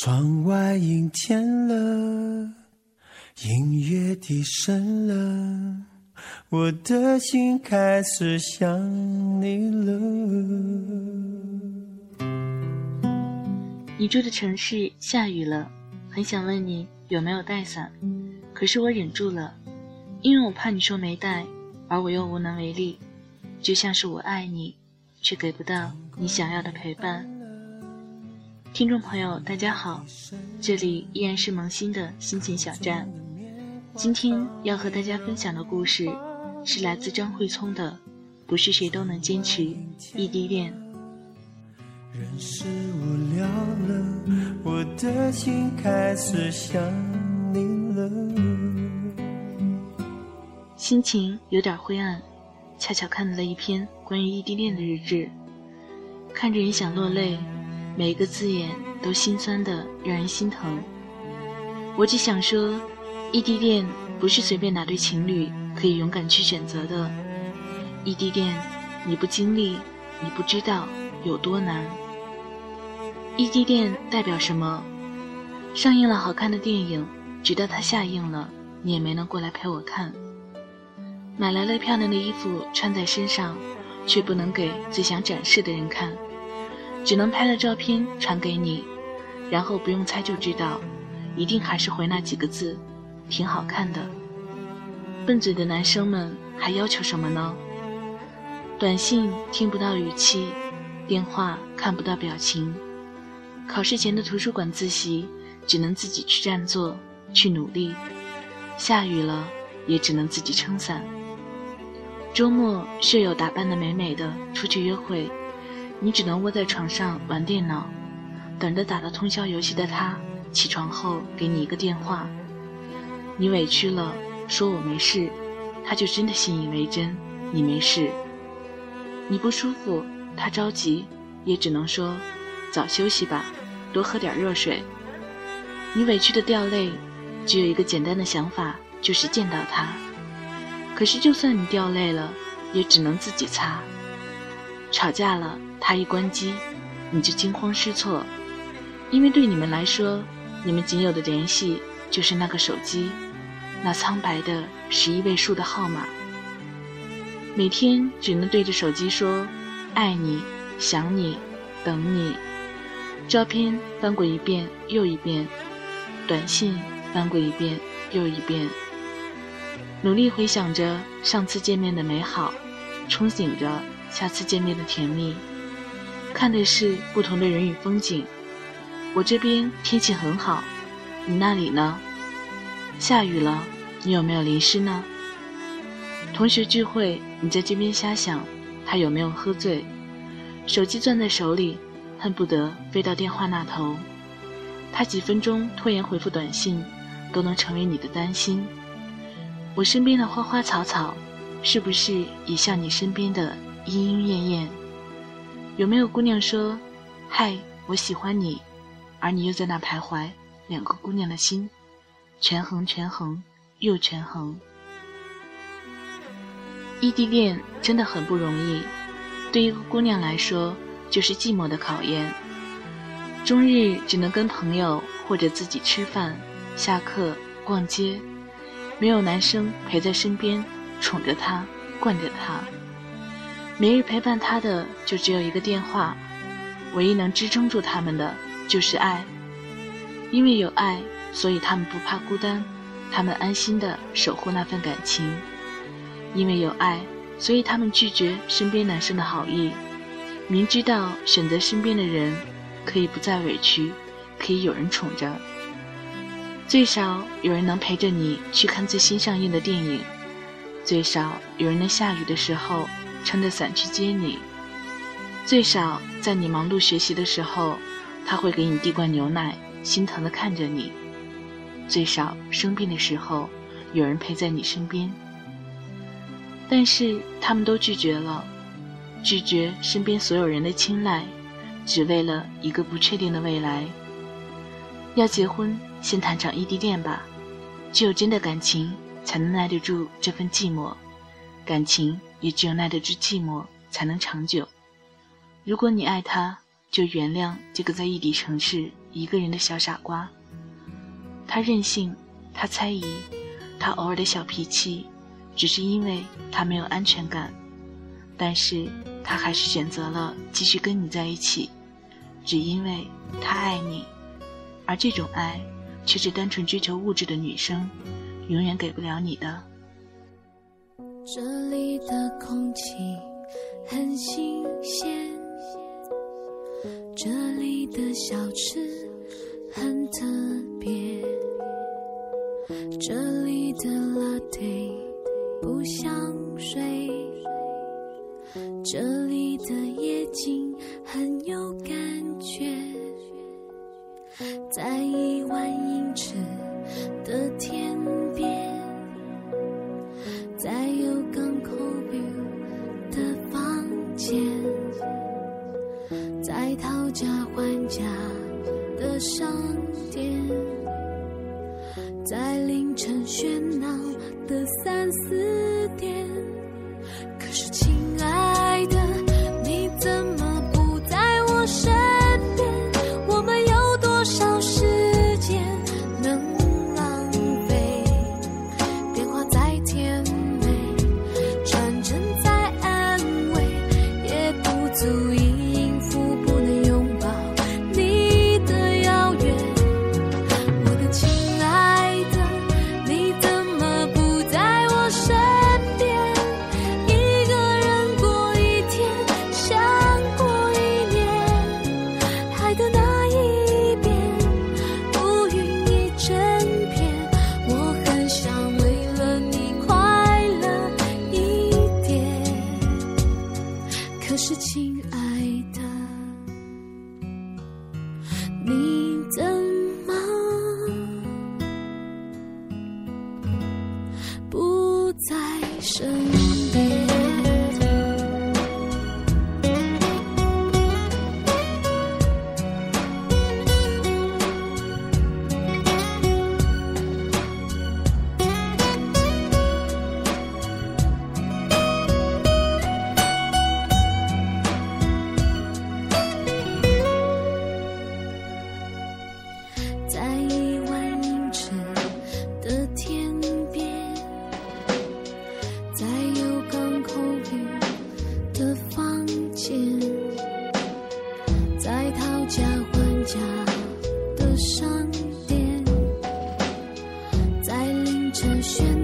窗外阴天了，音乐低声了，我的心开始想你了。你住的城市下雨了，很想问你有没有带伞，可是我忍住了，因为我怕你说没带，而我又无能为力，就像是我爱你，却给不到你想要的陪伴。听众朋友，大家好，这里依然是萌新的心情小站。今天要和大家分享的故事是来自张慧聪的《不是谁都能坚持异地恋》。人是无聊了，我的心开始想你了。心情有点灰暗，恰巧看了一篇关于异地恋的日志，看着也想落泪。每一个字眼都心酸的让人心疼。我只想说，异地恋不是随便哪对情侣可以勇敢去选择的。异地恋，你不经历，你不知道有多难。异地恋代表什么？上映了好看的电影，直到它下映了，你也没能过来陪我看。买来了漂亮的衣服穿在身上，却不能给最想展示的人看。只能拍了照片传给你，然后不用猜就知道，一定还是回那几个字，挺好看的。笨嘴的男生们还要求什么呢？短信听不到语气，电话看不到表情，考试前的图书馆自习只能自己去占座去努力，下雨了也只能自己撑伞。周末舍友打扮的美美的出去约会。你只能窝在床上玩电脑，等着打了通宵游戏的他起床后给你一个电话。你委屈了，说我没事，他就真的信以为真，你没事。你不舒服，他着急，也只能说早休息吧，多喝点热水。你委屈的掉泪，只有一个简单的想法，就是见到他。可是就算你掉泪了，也只能自己擦。吵架了。他一关机，你就惊慌失措，因为对你们来说，你们仅有的联系就是那个手机，那苍白的十一位数的号码。每天只能对着手机说“爱你”“想你”“等你”，照片翻过一遍又一遍，短信翻过一遍又一遍，努力回想着上次见面的美好，憧憬着下次见面的甜蜜。看的是不同的人与风景。我这边天气很好，你那里呢？下雨了，你有没有淋湿呢？同学聚会，你在这边瞎想，他有没有喝醉？手机攥在手里，恨不得飞到电话那头。他几分钟拖延回复短信，都能成为你的担心。我身边的花花草草，是不是也像你身边的莺莺燕燕？有没有姑娘说：“嗨，我喜欢你”，而你又在那徘徊？两个姑娘的心，权衡权衡又权衡。异地恋真的很不容易，对一个姑娘来说，就是寂寞的考验。终日只能跟朋友或者自己吃饭、下课、逛街，没有男生陪在身边，宠着她，惯着她。每日陪伴他的就只有一个电话，唯一能支撑住他们的就是爱。因为有爱，所以他们不怕孤单，他们安心的守护那份感情。因为有爱，所以他们拒绝身边男生的好意，明知道选择身边的人可以不再委屈，可以有人宠着，最少有人能陪着你去看最新上映的电影，最少有人能下雨的时候。撑着伞去接你，最少在你忙碌学习的时候，他会给你递罐牛奶，心疼的看着你；最少生病的时候，有人陪在你身边。但是他们都拒绝了，拒绝身边所有人的青睐，只为了一个不确定的未来。要结婚，先谈场异地恋吧，只有真的感情，才能耐得住这份寂寞。感情也只有耐得住寂寞，才能长久。如果你爱他，就原谅这个在异地城市一个人的小傻瓜。他任性，他猜疑，他偶尔的小脾气，只是因为他没有安全感。但是他还是选择了继续跟你在一起，只因为他爱你。而这种爱，却是单纯追求物质的女生永远给不了你的。这里的空气很新鲜，这里的小吃很特别，这里的拉面不像商店，在凌晨喧闹的三四点，着旋。